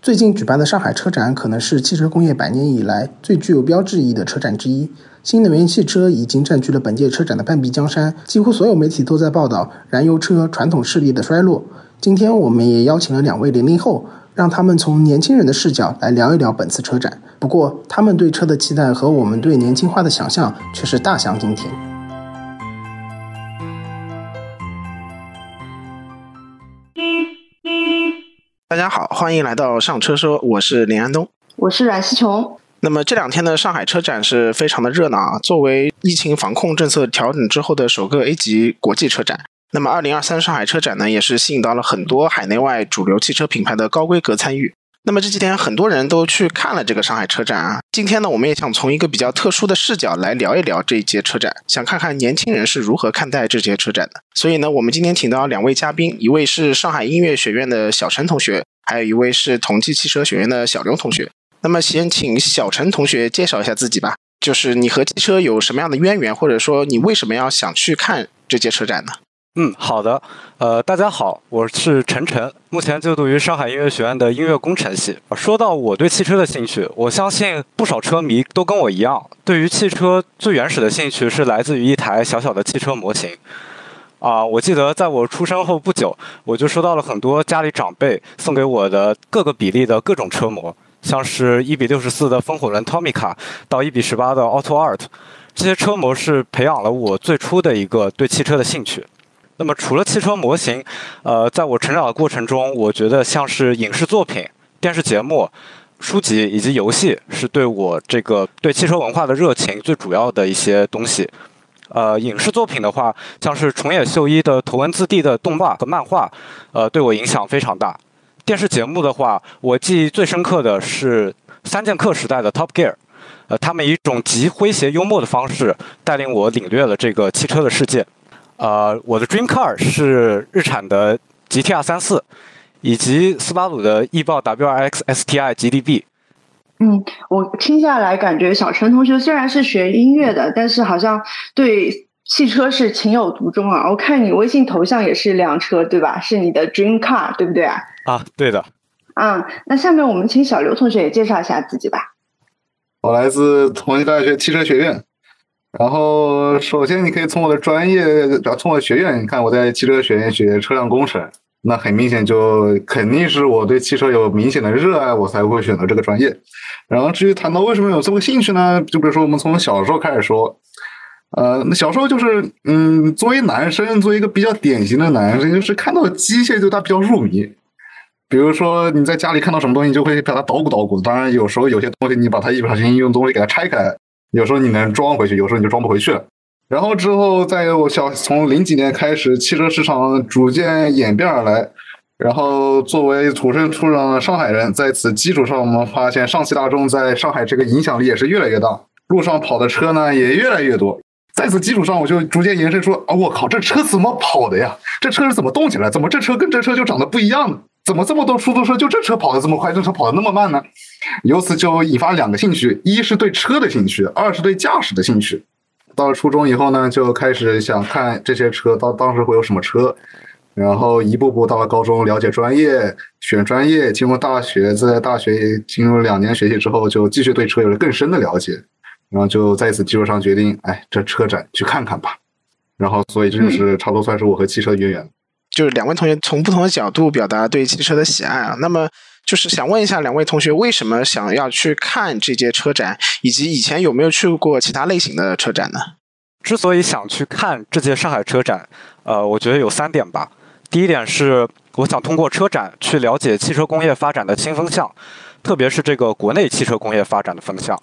最近举办的上海车展可能是汽车工业百年以来最具有标志意义的车展之一。新能源汽车已经占据了本届车展的半壁江山，几乎所有媒体都在报道燃油车传统势力的衰落。今天我们也邀请了两位零零后，让他们从年轻人的视角来聊一聊本次车展。不过，他们对车的期待和我们对年轻化的想象却是大相径庭。家好，欢迎来到上车说，我是林安东，我是阮思琼。那么这两天的上海车展是非常的热闹啊！作为疫情防控政策调整之后的首个 A 级国际车展，那么二零二三上海车展呢，也是吸引到了很多海内外主流汽车品牌的高规格参与。那么这几天很多人都去看了这个上海车展啊。今天呢，我们也想从一个比较特殊的视角来聊一聊这一届车展，想看看年轻人是如何看待这届车展的。所以呢，我们今天请到两位嘉宾，一位是上海音乐学院的小陈同学，还有一位是同济汽车学院的小刘同学。那么先请小陈同学介绍一下自己吧，就是你和汽车有什么样的渊源，或者说你为什么要想去看这届车展呢？嗯，好的。呃，大家好，我是陈晨，目前就读于上海音乐学院的音乐工程系。说到我对汽车的兴趣，我相信不少车迷都跟我一样，对于汽车最原始的兴趣是来自于一台小小的汽车模型。啊，我记得在我出生后不久，我就收到了很多家里长辈送给我的各个比例的各种车模。像是一比六十四的风火轮 Tomica 到一比十八的 Auto Art，这些车模是培养了我最初的一个对汽车的兴趣。那么除了汽车模型，呃，在我成长的过程中，我觉得像是影视作品、电视节目、书籍以及游戏，是对我这个对汽车文化的热情最主要的一些东西。呃，影视作品的话，像是重野秀一的头文字 D 的动画和漫画，呃，对我影响非常大。电视节目的话，我记忆最深刻的是三剑客时代的 Top Gear，呃，他们以一种极诙谐幽默的方式带领我领略了这个汽车的世界。呃，我的 Dream Car 是日产的 GTR 三四，以及斯巴鲁的翼豹 WRX STI GDB。嗯，我听下来感觉小陈同学虽然是学音乐的，但是好像对。汽车是情有独钟啊！我看你微信头像也是辆车，对吧？是你的 dream car，对不对啊？啊，对的。嗯，那下面我们请小刘同学也介绍一下自己吧。我来自同济大学汽车学院。然后，首先你可以从我的专业，从我的学院，你看我在汽车学院学车辆工程，那很明显就肯定是我对汽车有明显的热爱，我才会选择这个专业。然后，至于谈到为什么有这么兴趣呢？就比如说我们从小时候开始说。呃，那小时候就是，嗯，作为男生，作为一个比较典型的男生，就是看到机械就他比较入迷。比如说你在家里看到什么东西，就会把它捣鼓捣鼓。当然，有时候有些东西你把它一不小心用东西给它拆开，有时候你能装回去，有时候你就装不回去了。然后之后，再有小从零几年开始，汽车市场逐渐演变而来。然后作为土生土长的上海人，在此基础上，我们发现上汽大众在上海这个影响力也是越来越大，路上跑的车呢也越来越多。在此基础上，我就逐渐延伸出啊，我靠，这车怎么跑的呀？这车是怎么动起来？怎么这车跟这车就长得不一样呢？怎么这么多出租车就这车跑得这么快，这车跑得那么慢呢？由此就引发两个兴趣：一是对车的兴趣，二是对驾驶的兴趣。到了初中以后呢，就开始想看这些车，到当时会有什么车，然后一步步到了高中，了解专业，选专业，进入大学，在大学进入两年学习之后，就继续对车有了更深的了解。然后就在此基础上决定，哎，这车展去看看吧。然后，所以这就是差不多算是我和汽车的渊源。就是两位同学从不同的角度表达对汽车的喜爱啊。那么，就是想问一下两位同学，为什么想要去看这届车展，以及以前有没有去过其他类型的车展呢？之所以想去看这届上海车展，呃，我觉得有三点吧。第一点是，我想通过车展去了解汽车工业发展的新风向，特别是这个国内汽车工业发展的风向。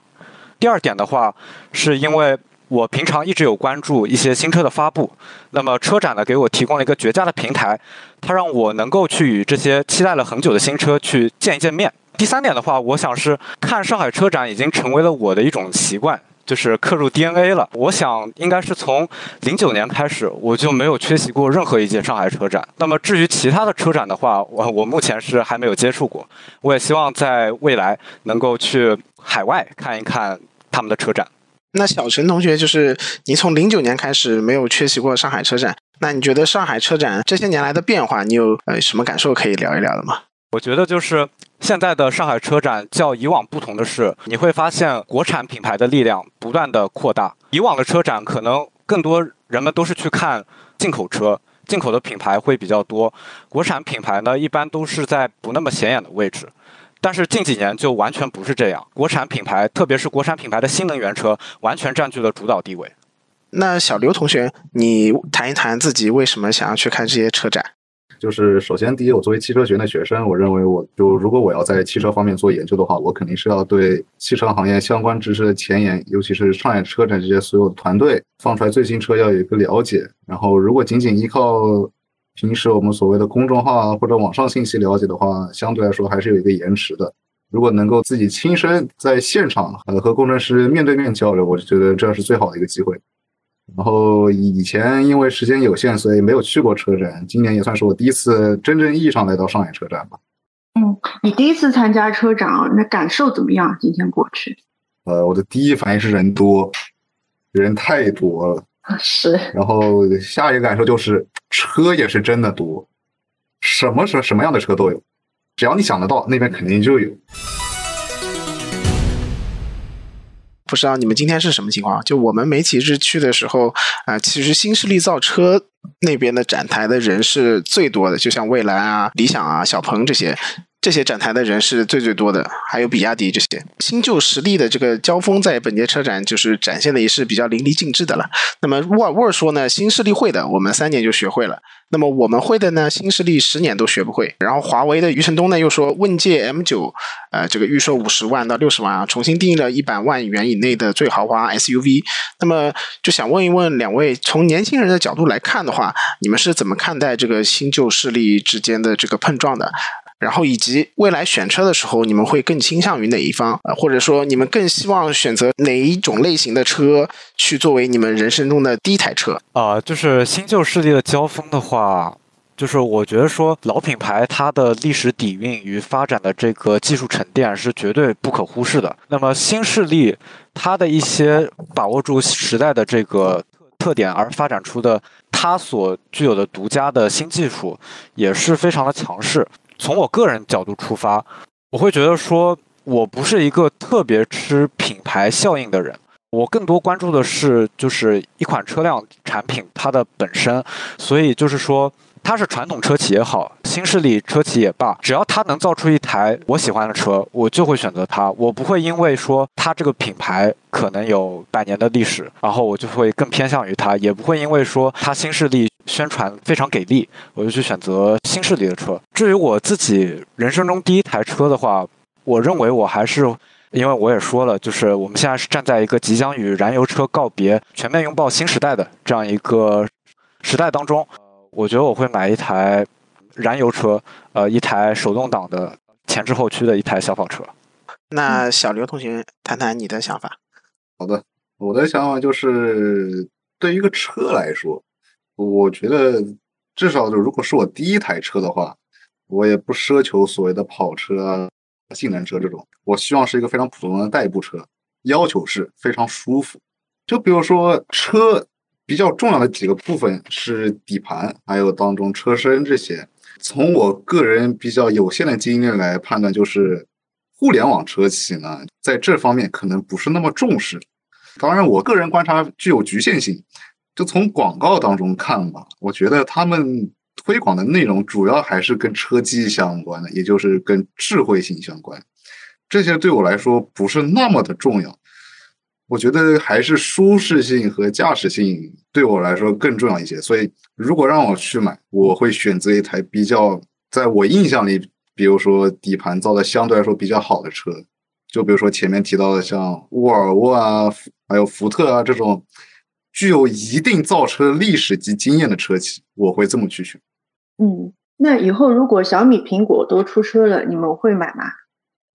第二点的话，是因为我平常一直有关注一些新车的发布，那么车展呢给我提供了一个绝佳的平台，它让我能够去与这些期待了很久的新车去见一见面。第三点的话，我想是看上海车展已经成为了我的一种习惯。就是刻入 DNA 了。我想应该是从零九年开始，我就没有缺席过任何一届上海车展。那么至于其他的车展的话，我我目前是还没有接触过。我也希望在未来能够去海外看一看他们的车展。那小陈同学，就是你从零九年开始没有缺席过上海车展，那你觉得上海车展这些年来的变化，你有呃什么感受可以聊一聊的吗？我觉得就是现在的上海车展较以往不同的是，你会发现国产品牌的力量不断的扩大。以往的车展可能更多人们都是去看进口车，进口的品牌会比较多，国产品牌呢一般都是在不那么显眼的位置。但是近几年就完全不是这样，国产品牌，特别是国产品牌的新能源车，完全占据了主导地位。那小刘同学，你谈一谈自己为什么想要去看这些车展？就是首先，第一，我作为汽车学院的学生，我认为我就如果我要在汽车方面做研究的话，我肯定是要对汽车行业相关知识的前沿，尤其是上海车展这些所有团队放出来最新车要有一个了解。然后，如果仅仅依靠平时我们所谓的公众号啊或者网上信息了解的话，相对来说还是有一个延迟的。如果能够自己亲身在现场呃和工程师面对面交流，我就觉得这是最好的一个机会。然后以前因为时间有限，所以没有去过车展。今年也算是我第一次真正意义上来到上海车展吧。嗯，你第一次参加车展，那感受怎么样？今天过去？呃，我的第一反应是人多，人太多了。是，然后下一个感受就是车也是真的多，什么什什么样的车都有，只要你想得到，那边肯定就有。不知道你们今天是什么情况？就我们媒体日去的时候，啊，其实新势力造车那边的展台的人是最多的，就像蔚来啊、理想啊、小鹏这些。这些展台的人是最最多的，还有比亚迪这些新旧实力的这个交锋，在本届车展就是展现的也是比较淋漓尽致的了。那么沃尔沃说呢，新势力会的，我们三年就学会了；那么我们会的呢，新势力十年都学不会。然后华为的余承东呢又说，问界 M 九，呃，这个预售五十万到六十万啊，重新定义了一百万元以内的最豪华 SUV。那么就想问一问两位，从年轻人的角度来看的话，你们是怎么看待这个新旧势力之间的这个碰撞的？然后以及未来选车的时候，你们会更倾向于哪一方？啊，或者说你们更希望选择哪一种类型的车去作为你们人生中的第一台车？啊，就是新旧势力的交锋的话，就是我觉得说老品牌它的历史底蕴与发展的这个技术沉淀是绝对不可忽视的。那么新势力它的一些把握住时代的这个特点而发展出的它所具有的独家的新技术，也是非常的强势。从我个人角度出发，我会觉得说，我不是一个特别吃品牌效应的人，我更多关注的是就是一款车辆产品它的本身，所以就是说。它是传统车企也好，新势力车企也罢，只要它能造出一台我喜欢的车，我就会选择它。我不会因为说它这个品牌可能有百年的历史，然后我就会更偏向于它；也不会因为说它新势力宣传非常给力，我就去选择新势力的车。至于我自己人生中第一台车的话，我认为我还是，因为我也说了，就是我们现在是站在一个即将与燃油车告别、全面拥抱新时代的这样一个时代当中。我觉得我会买一台燃油车，呃，一台手动挡的前置后驱的一台小跑车。那小刘同学谈谈你的想法。好的，我的想法就是，对于一个车来说，我觉得至少就如果是我第一台车的话，我也不奢求所谓的跑车、性能车这种，我希望是一个非常普通的代步车，要求是非常舒服。就比如说车。比较重要的几个部分是底盘，还有当中车身这些。从我个人比较有限的经验来判断，就是互联网车企呢，在这方面可能不是那么重视。当然，我个人观察具有局限性。就从广告当中看吧，我觉得他们推广的内容主要还是跟车机相关的，也就是跟智慧性相关。这些对我来说不是那么的重要。我觉得还是舒适性和驾驶性对我来说更重要一些，所以如果让我去买，我会选择一台比较在我印象里，比如说底盘造的相对来说比较好的车，就比如说前面提到的像沃尔沃啊，还有福特啊这种具有一定造车历史及经验的车企，我会这么去选。嗯，那以后如果小米、苹果都出车了，你们会买吗？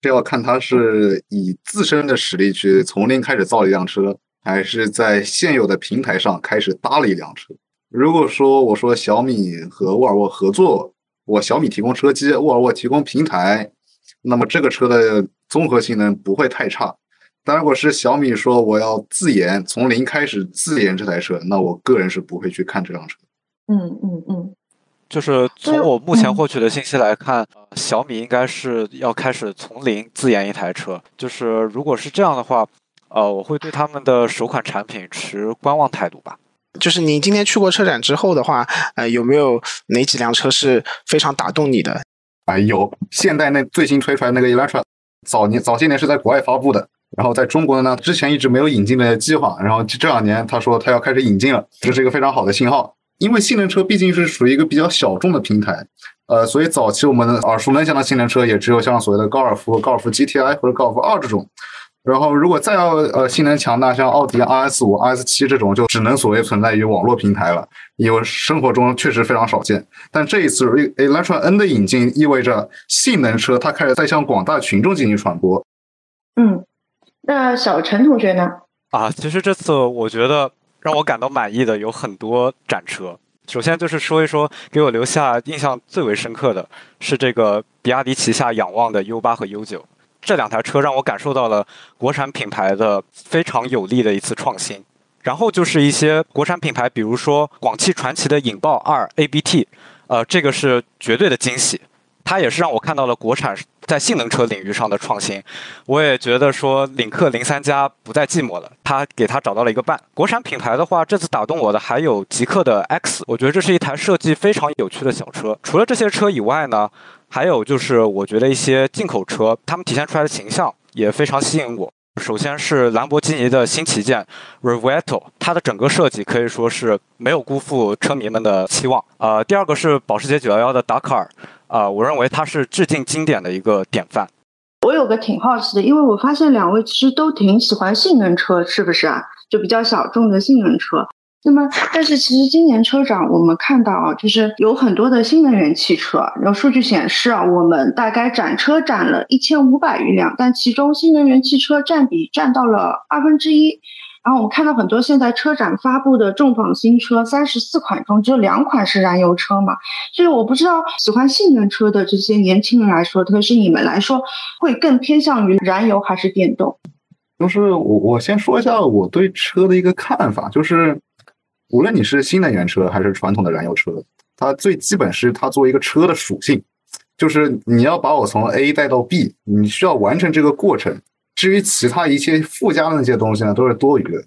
这要看他是以自身的实力去从零开始造一辆车，还是在现有的平台上开始搭了一辆车。如果说我说小米和沃尔沃合作，我小米提供车机，沃尔沃提供平台，那么这个车的综合性能不会太差。但如果是小米说我要自研，从零开始自研这台车，那我个人是不会去看这辆车。嗯嗯嗯。就是从我目前获取的信息来看，小米应该是要开始从零自研一台车。就是如果是这样的话，呃，我会对他们的首款产品持观望态度吧。就是你今天去过车展之后的话，呃，有没有哪几辆车是非常打动你的？啊，有现代那最新推出来那个 Electra，早年早些年是在国外发布的。然后在中国呢，之前一直没有引进的计划，然后这两年他说他要开始引进了，这是一个非常好的信号。因为性能车毕竟是属于一个比较小众的平台，呃，所以早期我们耳熟能详的性能车也只有像所谓的高尔夫、高尔夫 GTI 或者高尔夫二这种。然后如果再要呃性能强大，像奥迪 RS 五、RS 七这种，就只能所谓存在于网络平台了，因为生活中确实非常少见。但这一次 Elantra N 的引进，意味着性能车它开始在向广大群众进行传播。嗯。那小陈同学呢？啊，其实这次我觉得让我感到满意的有很多展车。首先就是说一说给我留下印象最为深刻的是这个比亚迪旗下仰望的 U 八和 U 九这两台车，让我感受到了国产品牌的非常有力的一次创新。然后就是一些国产品牌，比如说广汽传祺的影豹二 ABT，呃，这个是绝对的惊喜。它也是让我看到了国产在性能车领域上的创新，我也觉得说领克零三加不再寂寞了，它给它找到了一个伴。国产品牌的话，这次打动我的还有极氪的 X，我觉得这是一台设计非常有趣的小车。除了这些车以外呢，还有就是我觉得一些进口车，它们体现出来的形象也非常吸引我。首先是兰博基尼的新旗舰 Revetto，它的整个设计可以说是没有辜负车迷们的期望。呃，第二个是保时捷911的达卡尔。啊，我认为它是致敬经典的一个典范。我有个挺好奇的，因为我发现两位其实都挺喜欢性能车，是不是啊？就比较小众的性能车。那么，但是其实今年车展我们看到啊，就是有很多的新能源汽车。然后数据显示啊，我们大概展车展了一千五百余辆，但其中新能源汽车占比占到了二分之一。然后我们看到很多现在车展发布的重磅新车，三十四款中只有两款是燃油车嘛？所以我不知道喜欢性能车的这些年轻人来说，特别是你们来说，会更偏向于燃油还是电动？就是我我先说一下我对车的一个看法，就是无论你是新能源车还是传统的燃油车，它最基本是它作为一个车的属性，就是你要把我从 A 带到 B，你需要完成这个过程。至于其他一切附加的那些东西呢，都是多余的。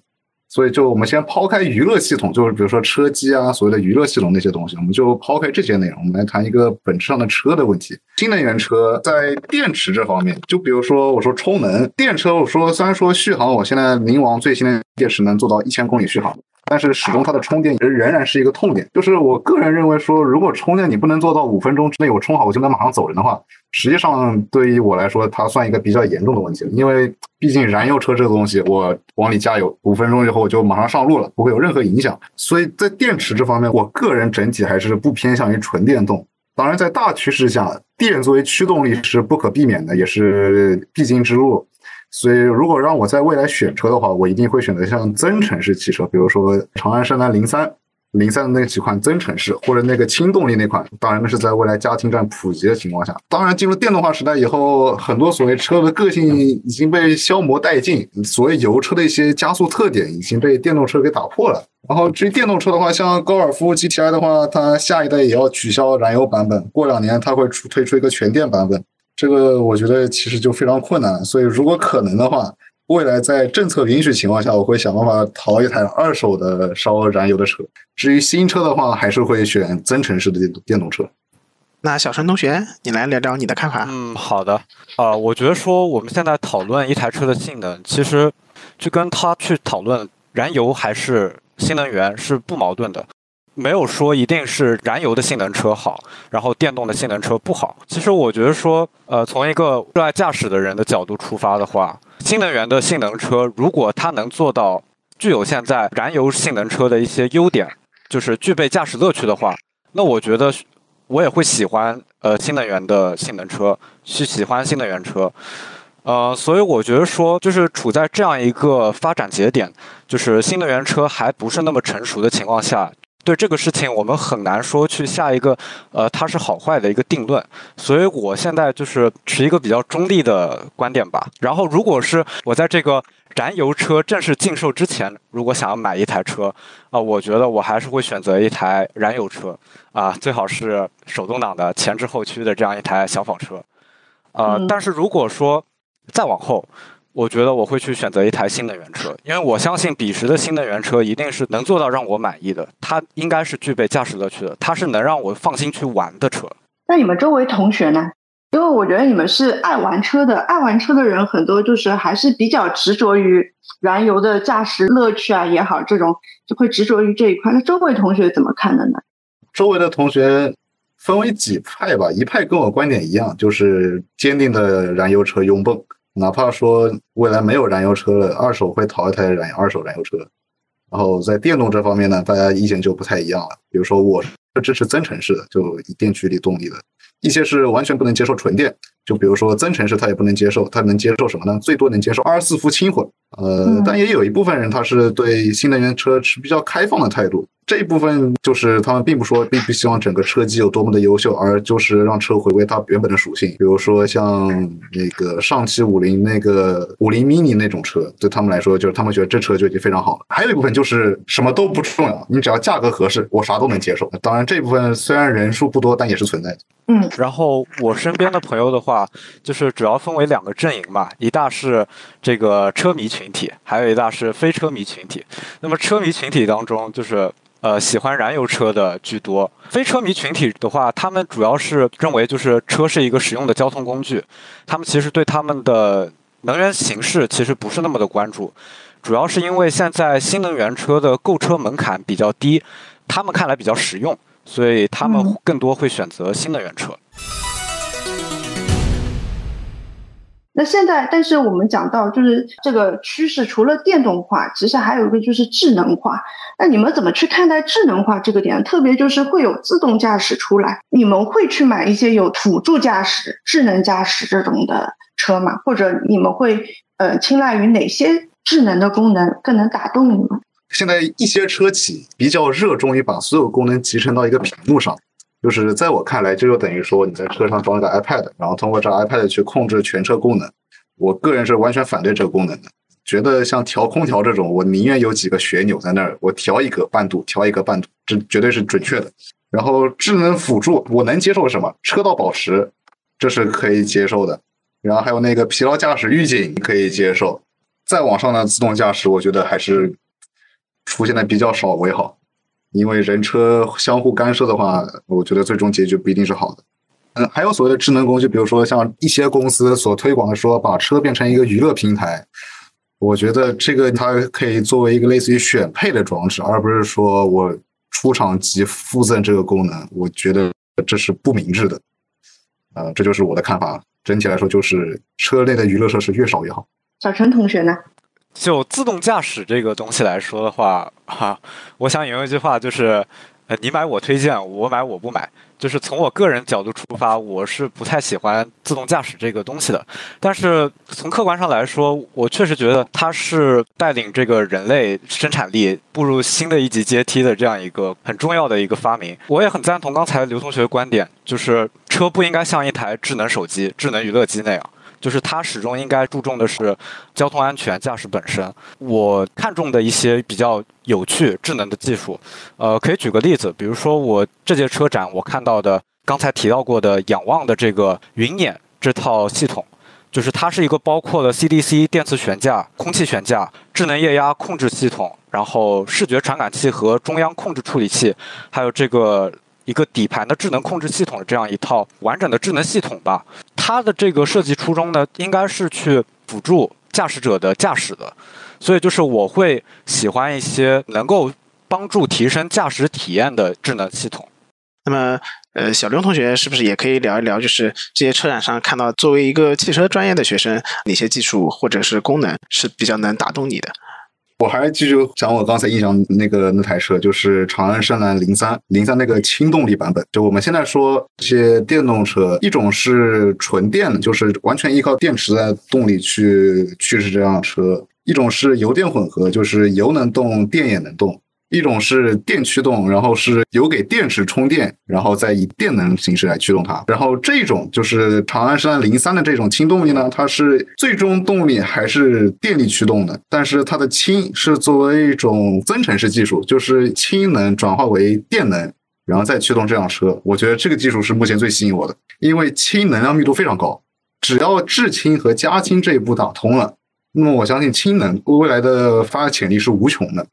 所以，就我们先抛开娱乐系统，就是比如说车机啊，所谓的娱乐系统那些东西，我们就抛开这些内容，我们来谈一个本质上的车的问题。新能源车在电池这方面，就比如说我说充能电车，我说虽然说续航，我现在明王最新的电池能做到一千公里续航。但是始终它的充电仍然是一个痛点，就是我个人认为说，如果充电你不能做到五分钟之内我充好我就能马上走人的话，实际上对于我来说它算一个比较严重的问题了。因为毕竟燃油车这个东西，我往里加油五分钟以后我就马上上路了，不会有任何影响。所以在电池这方面，我个人整体还是不偏向于纯电动。当然，在大趋势下，电作为驱动力是不可避免的，也是必经之路。所以，如果让我在未来选车的话，我一定会选择像增程式汽车，比如说长安深蓝零三、零三的那几款增程式，或者那个轻动力那款。当然，那是在未来家庭站普及的情况下。当然，进入电动化时代以后，很多所谓车的个性已经被消磨殆尽，所谓油车的一些加速特点已经被电动车给打破了。然后，至于电动车的话，像高尔夫 GTI 的话，它下一代也要取消燃油版本，过两年它会出推出一个全电版本。这个我觉得其实就非常困难，所以如果可能的话，未来在政策允许情况下，我会想办法淘一台二手的烧燃油的车。至于新车的话，还是会选增程式的电电动车。那小陈同学，你来聊聊你的看法。嗯，好的。啊，我觉得说我们现在讨论一台车的性能，其实就跟他去讨论燃油还是新能源是不矛盾的。没有说一定是燃油的性能车好，然后电动的性能车不好。其实我觉得说，呃，从一个热爱驾驶的人的角度出发的话，新能源的性能车如果它能做到具有现在燃油性能车的一些优点，就是具备驾驶乐趣的话，那我觉得我也会喜欢呃新能源的性能车，去喜欢新能源车。呃，所以我觉得说，就是处在这样一个发展节点，就是新能源车还不是那么成熟的情况下。对这个事情，我们很难说去下一个呃它是好坏的一个定论。所以我现在就是持一个比较中立的观点吧。然后，如果是我在这个燃油车正式禁售之前，如果想要买一台车啊，我觉得我还是会选择一台燃油车啊，最好是手动挡的前置后驱的这样一台小跑车。呃，但是如果说再往后，我觉得我会去选择一台新能源车，因为我相信彼时的新能源车一定是能做到让我满意的，它应该是具备驾驶乐趣的，它是能让我放心去玩的车。那你们周围同学呢？因为我觉得你们是爱玩车的，爱玩车的人很多，就是还是比较执着于燃油的驾驶乐趣啊也好，这种就会执着于这一块。那周围同学怎么看的呢？周围的同学分为几派吧，一派跟我观点一样，就是坚定的燃油车拥趸。哪怕说未来没有燃油车了，二手会淘一台燃二手燃油车。然后在电动这方面呢，大家意见就不太一样了。比如说，我是支持增程式的，就电驱力动力的；一些是完全不能接受纯电，就比如说增程式，他也不能接受。他能接受什么呢？最多能接受二十四伏轻混。呃，但也有一部分人，他是对新能源车持比较开放的态度。这一部分就是他们并不说并不希望整个车机有多么的优秀，而就是让车回归它原本的属性。比如说像那个上汽五菱那个五菱 mini 那种车，对他们来说就是他们觉得这车就已经非常好了。还有一部分就是什么都不重要，你只要价格合适，我啥都能接受。当然这部分虽然人数不多，但也是存在的。嗯，然后我身边的朋友的话，就是主要分为两个阵营嘛，一大是这个车迷群体，还有一大是非车迷群体。那么车迷群体当中，就是呃喜欢燃油车的居多。非车迷群体的话，他们主要是认为就是车是一个实用的交通工具，他们其实对他们的能源形式其实不是那么的关注，主要是因为现在新能源车的购车门槛比较低，他们看来比较实用。所以他们更多会选择新能源车。那现在，但是我们讲到就是这个趋势，除了电动化，其实还有一个就是智能化。那你们怎么去看待智能化这个点？特别就是会有自动驾驶出来，你们会去买一些有辅助驾驶、智能驾驶这种的车吗？或者你们会呃青睐于哪些智能的功能更能打动你们？现在一些车企比较热衷于把所有功能集成到一个屏幕上，就是在我看来，这就等于说你在车上装一个 iPad，然后通过这 iPad 去控制全车功能。我个人是完全反对这个功能的，觉得像调空调这种，我宁愿有几个旋钮在那儿，我调一个半度，调一个半度，这绝对是准确的。然后智能辅助，我能接受什么？车道保持，这是可以接受的。然后还有那个疲劳驾驶预警可以接受。再往上呢，自动驾驶，我觉得还是。出现的比较少为好，因为人车相互干涉的话，我觉得最终结局不一定是好的。嗯，还有所谓的智能工具，比如说像一些公司所推广的说把车变成一个娱乐平台，我觉得这个它可以作为一个类似于选配的装置，而不是说我出厂即附赠这个功能，我觉得这是不明智的。呃，这就是我的看法。整体来说，就是车内的娱乐设施越少越好。小陈同学呢？就自动驾驶这个东西来说的话，哈，我想引用一句话，就是，呃，你买我推荐，我买我不买。就是从我个人角度出发，我是不太喜欢自动驾驶这个东西的。但是从客观上来说，我确实觉得它是带领这个人类生产力步入新的一级阶梯的这样一个很重要的一个发明。我也很赞同刚才刘同学的观点，就是车不应该像一台智能手机、智能娱乐机那样。就是它始终应该注重的是交通安全、驾驶本身。我看中的一些比较有趣、智能的技术，呃，可以举个例子，比如说我这届车展我看到的刚才提到过的仰望的这个云辇这套系统，就是它是一个包括了 CDC 电磁悬架、空气悬架、智能液压控制系统，然后视觉传感器和中央控制处理器，还有这个。一个底盘的智能控制系统的这样一套完整的智能系统吧，它的这个设计初衷呢，应该是去辅助驾驶者的驾驶的，所以就是我会喜欢一些能够帮助提升驾驶体验的智能系统。那么，呃，小刘同学是不是也可以聊一聊，就是这些车展上看到作为一个汽车专业的学生，哪些技术或者是功能是比较能打动你的？我还是继续讲我刚才印象那个那台车，就是长安深蓝零三零三那个轻动力版本。就我们现在说这些电动车，一种是纯电的，就是完全依靠电池的动力去驱使这辆车；一种是油电混合，就是油能动，电也能动；一种是电驱动，然后是留给电池充电，然后再以电能形式来驱动它。然后这种就是长安山零三的这种氢动力呢，它是最终动力还是电力驱动的，但是它的氢是作为一种增程式技术，就是氢能转化为电能，然后再驱动这辆车。我觉得这个技术是目前最吸引我的，因为氢能量密度非常高，只要制氢和加氢这一步打通了，那么我相信氢能未来的发展潜力是无穷的。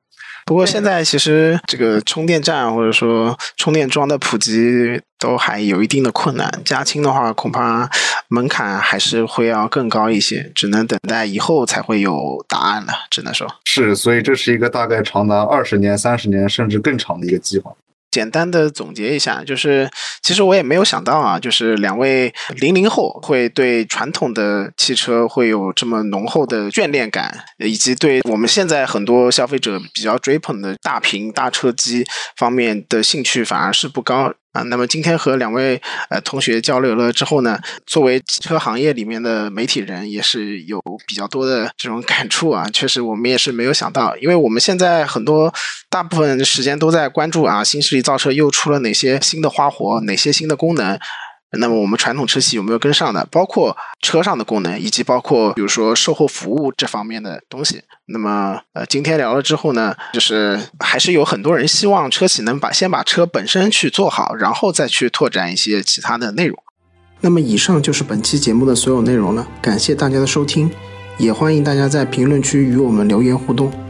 不过现在其实这个充电站或者说充电桩的普及都还有一定的困难，加氢的话恐怕门槛还是会要更高一些，只能等待以后才会有答案了。只能说是，所以这是一个大概长达二十年、三十年甚至更长的一个计划。简单的总结一下，就是其实我也没有想到啊，就是两位零零后会对传统的汽车会有这么浓厚的眷恋感，以及对我们现在很多消费者比较追捧的大屏大车机方面的兴趣反而是不高。啊，那么今天和两位呃同学交流了之后呢，作为汽车行业里面的媒体人，也是有比较多的这种感触啊。确实，我们也是没有想到，因为我们现在很多大部分时间都在关注啊，新势力造车又出了哪些新的花活，哪些新的功能。那么我们传统车企有没有跟上的？包括车上的功能，以及包括比如说售后服务这方面的东西。那么呃，今天聊了之后呢，就是还是有很多人希望车企能把先把车本身去做好，然后再去拓展一些其他的内容。那么以上就是本期节目的所有内容了，感谢大家的收听，也欢迎大家在评论区与我们留言互动。